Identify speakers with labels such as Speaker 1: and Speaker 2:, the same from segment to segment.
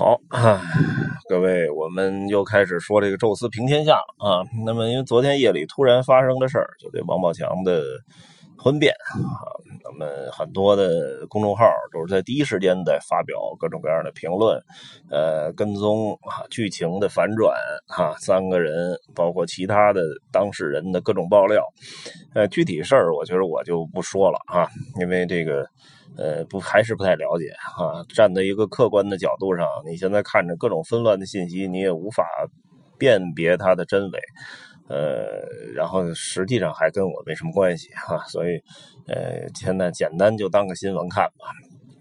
Speaker 1: 好，各位，我们又开始说这个宙斯平天下了啊。那么，因为昨天夜里突然发生的事儿，就这王宝强的婚变啊。我们，很多的公众号都是在第一时间在发表各种各样的评论，呃，跟踪啊剧情的反转哈。三个人包括其他的当事人的各种爆料，呃，具体事儿我觉得我就不说了啊，因为这个。呃，不，还是不太了解啊。站在一个客观的角度上，你现在看着各种纷乱的信息，你也无法辨别它的真伪。呃，然后实际上还跟我没什么关系哈，所以呃，现在简单就当个新闻看吧。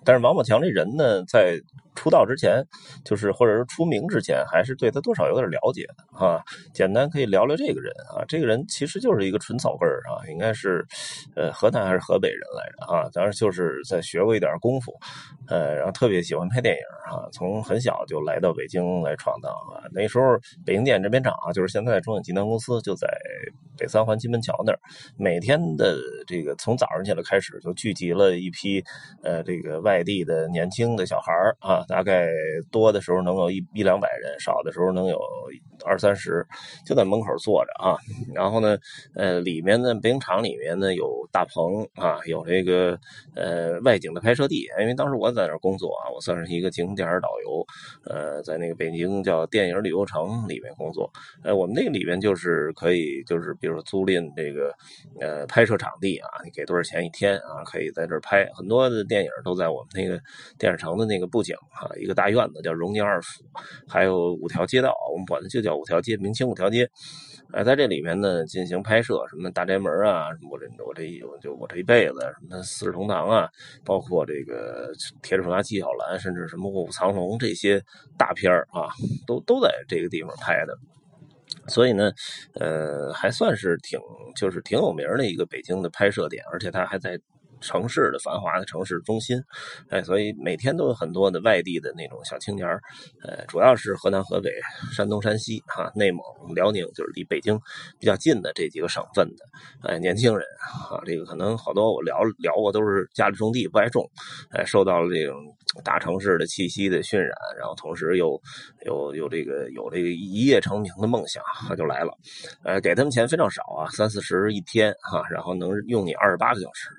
Speaker 1: 但是王宝强这人呢，在。出道之前，就是或者是出名之前，还是对他多少有点了解的啊。简单可以聊聊这个人啊，这个人其实就是一个纯草根儿啊，应该是呃河南还是河北人来着啊。当然就是在学过一点功夫，呃，然后特别喜欢拍电影啊，从很小就来到北京来闯荡啊。那时候北京电影制片厂啊，就是现在中影集团公司就在北三环金门桥那儿，每天的这个从早上起来开始就聚集了一批呃这个外地的年轻的小孩啊。大概多的时候能有一一两百人，少的时候能有二三三十，就在门口坐着啊。然后呢，呃，里面呢，北影厂里面呢有大棚啊，有这个呃外景的拍摄地。因为当时我在那儿工作啊，我算是一个景点导游，呃，在那个北京叫电影旅游城里面工作。呃，我们那个里面就是可以，就是比如说租赁这个呃拍摄场地啊，你给多少钱一天啊，可以在这儿拍很多的电影都在我们那个电影城的那个布景。啊，一个大院子叫荣宁二府，还有五条街道，我们管它就叫五条街，明清五条街。哎，在这里面呢进行拍摄，什么大宅门啊，我这我这我就我这一辈子，什么四世同堂啊，包括这个铁齿铜牙纪晓岚，甚至什么卧虎藏龙这些大片啊，都都在这个地方拍的。所以呢，呃，还算是挺就是挺有名的一个北京的拍摄点，而且它还在。城市的繁华的城市中心，哎，所以每天都有很多的外地的那种小青年呃，主要是河南、河北、山东、山西，哈，内蒙、辽宁，就是离北京比较近的这几个省份的，哎，年轻人，啊，这个可能好多我聊聊过，都是家里种地不爱种，哎，受到了这种大城市的气息的熏染，然后同时又有有这个有这个一夜成名的梦想，他就来了，呃，给他们钱非常少啊，三四十一天，哈，然后能用你二十八个小时。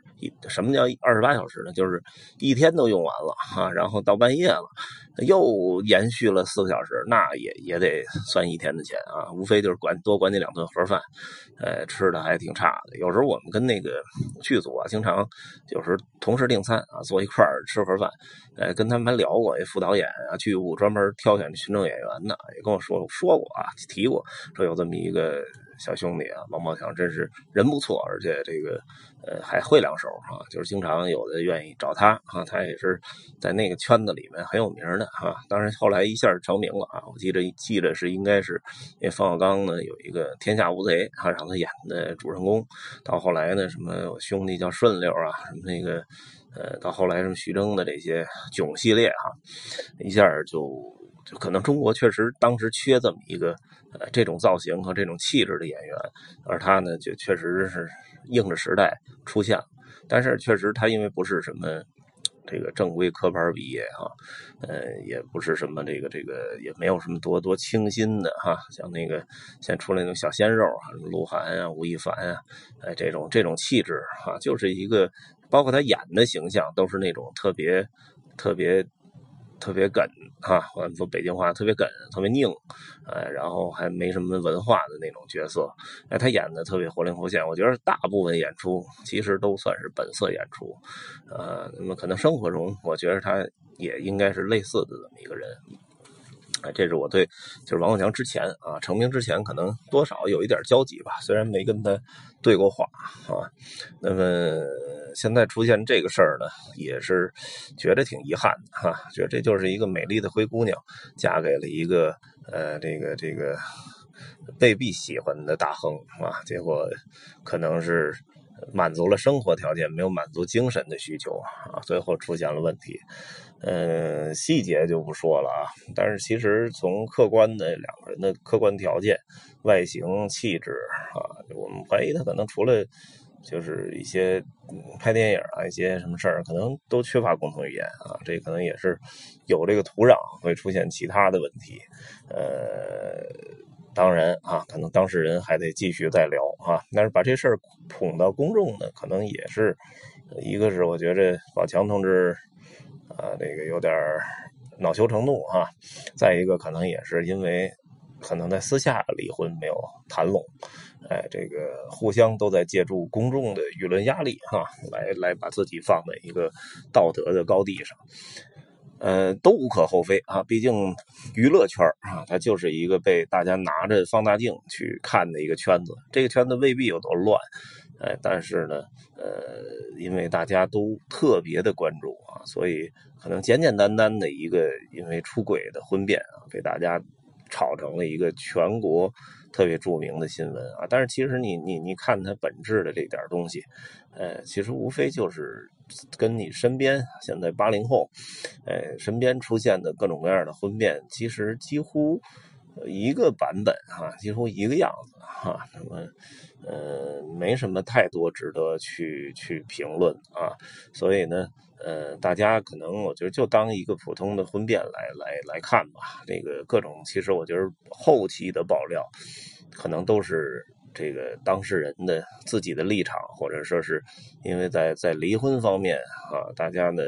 Speaker 1: 什么叫二十八小时呢？就是一天都用完了哈，然后到半夜了，又延续了四个小时，那也也得算一天的钱啊。无非就是管多管你两顿盒饭，呃，吃的还挺差的。有时候我们跟那个剧组啊，经常有时候同时订餐啊，坐一块儿吃盒饭，呃，跟他们还聊过。一副导演啊，剧务专门挑选群众演员呢，也跟我说说过啊，提过说有这么一个。小兄弟啊，王宝强真是人不错，而且这个呃还会两手啊，就是经常有的愿意找他啊，他也是在那个圈子里面很有名的啊。当然后来一下成名了啊，我记得记得是应该是因为冯小刚呢有一个《天下无贼》啊，让他演的主人公。到后来呢，什么我兄弟叫顺溜啊，什么那个呃，到后来什么徐峥的这些囧系列哈，一下就。就可能中国确实当时缺这么一个呃这种造型和这种气质的演员，而他呢就确实是应着时代出现了。但是确实他因为不是什么这个正规科班毕业哈，呃也不是什么这个这个也没有什么多多清新的哈，像那个现在出来那种小鲜肉啊，鹿晗啊、吴亦凡啊，哎这种这种气质哈，就是一个包括他演的形象都是那种特别特别。特别梗哈，我说北京话特别梗，特别拧，哎，然后还没什么文化的那种角色，哎，他演的特别活灵活现。我觉得大部分演出其实都算是本色演出，呃，那么可能生活中，我觉得他也应该是类似的这么一个人。哎，这是我对，就是王宝强之前啊，成名之前，可能多少有一点交集吧，虽然没跟他对过话啊。那么现在出现这个事儿呢，也是觉得挺遗憾的哈，觉得这就是一个美丽的灰姑娘，嫁给了一个呃，这个这个未必喜欢的大亨啊，结果可能是。满足了生活条件，没有满足精神的需求啊，最后出现了问题。嗯，细节就不说了啊。但是其实从客观的两个人的客观条件、外形、气质啊，我们怀疑他可能除了就是一些拍电影啊，一些什么事儿，可能都缺乏共同语言啊。这可能也是有这个土壤会出现其他的问题。呃，当然啊，可能当事人还得继续再聊啊。但是把这事儿捧到公众呢，可能也是一个是我觉着宝强同志啊，这个有点恼羞成怒啊。再一个可能也是因为可能在私下离婚没有谈拢。哎，这个互相都在借助公众的舆论压力哈，来来把自己放在一个道德的高地上，呃，都无可厚非啊。毕竟娱乐圈啊，它就是一个被大家拿着放大镜去看的一个圈子。这个圈子未必有多乱，哎，但是呢，呃，因为大家都特别的关注啊，所以可能简简单单的一个因为出轨的婚变啊，被大家炒成了一个全国。特别著名的新闻啊，但是其实你你你看它本质的这点东西，呃，其实无非就是跟你身边现在八零后，呃，身边出现的各种各样的婚变，其实几乎一个版本哈，几乎一个样子哈，那么呃，没什么太多值得去去评论啊，所以呢。呃，大家可能我觉得就当一个普通的婚变来来来看吧。这个各种其实我觉得后期的爆料，可能都是这个当事人的自己的立场，或者说是因为在在离婚方面啊，大家呢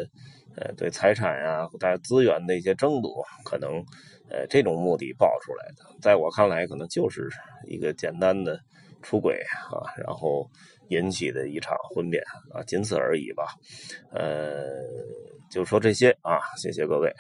Speaker 1: 呃对财产呀、大家资源的一些争夺，可能呃这种目的爆出来的。在我看来，可能就是一个简单的出轨啊，然后。引起的一场婚变啊，仅此而已吧。呃，就说这些啊，谢谢各位。